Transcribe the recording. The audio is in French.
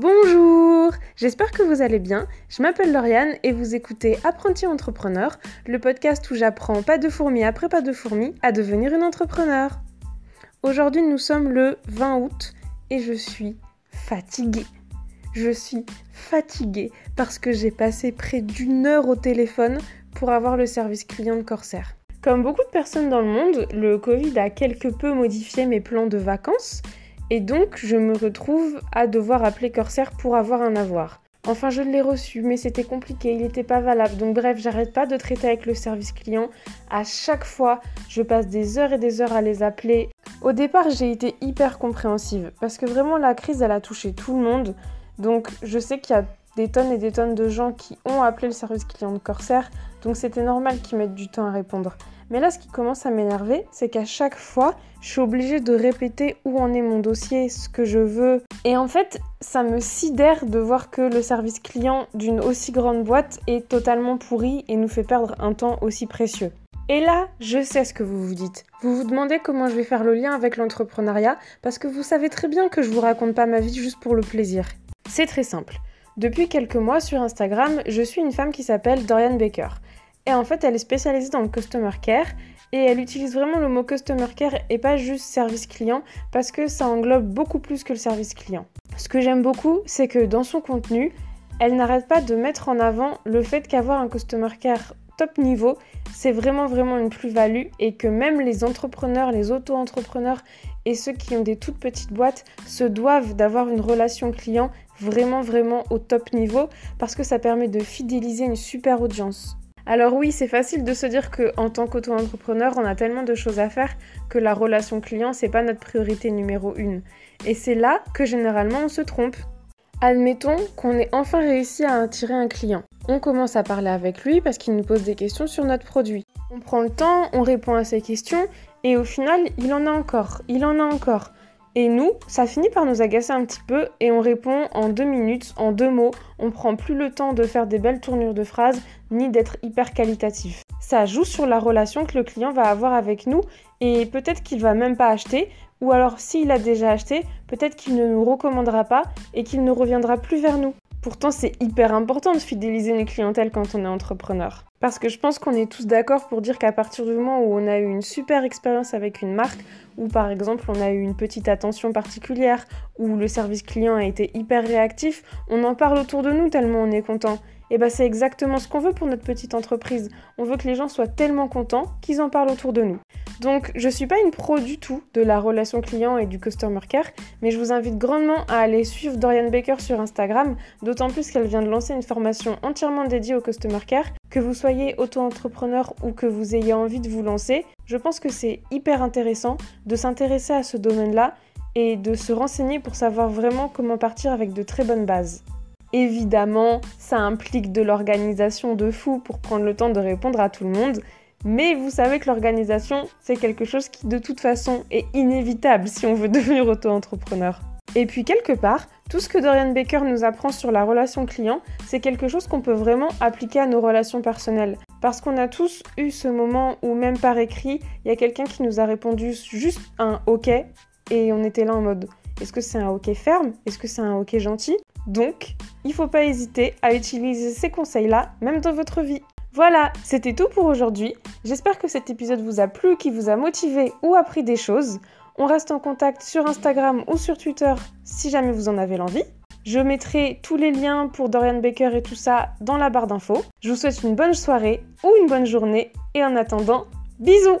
Bonjour J'espère que vous allez bien. Je m'appelle Lauriane et vous écoutez Apprenti Entrepreneur, le podcast où j'apprends pas de fourmi après pas de fourmi à devenir une entrepreneur. Aujourd'hui nous sommes le 20 août et je suis fatiguée. Je suis fatiguée parce que j'ai passé près d'une heure au téléphone pour avoir le service client de Corsair. Comme beaucoup de personnes dans le monde, le Covid a quelque peu modifié mes plans de vacances et donc, je me retrouve à devoir appeler Corsair pour avoir un avoir. Enfin, je l'ai reçu, mais c'était compliqué, il n'était pas valable. Donc, bref, j'arrête pas de traiter avec le service client. À chaque fois, je passe des heures et des heures à les appeler. Au départ, j'ai été hyper compréhensive parce que vraiment, la crise, elle a touché tout le monde. Donc, je sais qu'il y a des tonnes et des tonnes de gens qui ont appelé le service client de Corsair. Donc, c'était normal qu'ils mettent du temps à répondre. Mais là, ce qui commence à m'énerver, c'est qu'à chaque fois, je suis obligée de répéter où en est mon dossier, ce que je veux. Et en fait, ça me sidère de voir que le service client d'une aussi grande boîte est totalement pourri et nous fait perdre un temps aussi précieux. Et là, je sais ce que vous vous dites. Vous vous demandez comment je vais faire le lien avec l'entrepreneuriat parce que vous savez très bien que je vous raconte pas ma vie juste pour le plaisir. C'est très simple. Depuis quelques mois sur Instagram, je suis une femme qui s'appelle Dorian Baker. Et en fait, elle est spécialisée dans le customer care et elle utilise vraiment le mot customer care et pas juste service client parce que ça englobe beaucoup plus que le service client. Ce que j'aime beaucoup, c'est que dans son contenu, elle n'arrête pas de mettre en avant le fait qu'avoir un customer care top niveau, c'est vraiment vraiment une plus-value et que même les entrepreneurs, les auto-entrepreneurs et ceux qui ont des toutes petites boîtes se doivent d'avoir une relation client vraiment vraiment au top niveau parce que ça permet de fidéliser une super audience. Alors oui, c'est facile de se dire que en tant qu'auto-entrepreneur, on a tellement de choses à faire que la relation client, c'est pas notre priorité numéro une. Et c'est là que généralement on se trompe. Admettons qu'on ait enfin réussi à attirer un client. On commence à parler avec lui parce qu'il nous pose des questions sur notre produit. On prend le temps, on répond à ses questions et au final, il en a encore, il en a encore. Et nous, ça finit par nous agacer un petit peu et on répond en deux minutes, en deux mots. On prend plus le temps de faire des belles tournures de phrases ni d'être hyper qualitatif. Ça joue sur la relation que le client va avoir avec nous et peut-être qu'il va même pas acheter ou alors s'il a déjà acheté, peut-être qu'il ne nous recommandera pas et qu'il ne reviendra plus vers nous. Pourtant, c'est hyper important de fidéliser une clientèle quand on est entrepreneur. Parce que je pense qu'on est tous d'accord pour dire qu'à partir du moment où on a eu une super expérience avec une marque, ou par exemple on a eu une petite attention particulière, ou le service client a été hyper réactif, on en parle autour de nous tellement on est content. Et bah c'est exactement ce qu'on veut pour notre petite entreprise. On veut que les gens soient tellement contents qu'ils en parlent autour de nous. Donc je suis pas une pro du tout de la relation client et du customer care, mais je vous invite grandement à aller suivre Dorian Baker sur Instagram, d'autant plus qu'elle vient de lancer une formation entièrement dédiée au customer care. Que vous soyez auto-entrepreneur ou que vous ayez envie de vous lancer, je pense que c'est hyper intéressant de s'intéresser à ce domaine-là et de se renseigner pour savoir vraiment comment partir avec de très bonnes bases. Évidemment, ça implique de l'organisation de fou pour prendre le temps de répondre à tout le monde, mais vous savez que l'organisation, c'est quelque chose qui de toute façon est inévitable si on veut devenir auto-entrepreneur. Et puis quelque part, tout ce que Dorian Baker nous apprend sur la relation client, c'est quelque chose qu'on peut vraiment appliquer à nos relations personnelles. Parce qu'on a tous eu ce moment où même par écrit, il y a quelqu'un qui nous a répondu juste un OK et on était là en mode est-ce que c'est un OK ferme? Est-ce que c'est un OK gentil? Donc, il ne faut pas hésiter à utiliser ces conseils-là, même dans votre vie. Voilà, c'était tout pour aujourd'hui. J'espère que cet épisode vous a plu, qu'il vous a motivé ou appris des choses. On reste en contact sur Instagram ou sur Twitter si jamais vous en avez l'envie. Je mettrai tous les liens pour Dorian Baker et tout ça dans la barre d'infos. Je vous souhaite une bonne soirée ou une bonne journée et en attendant, bisous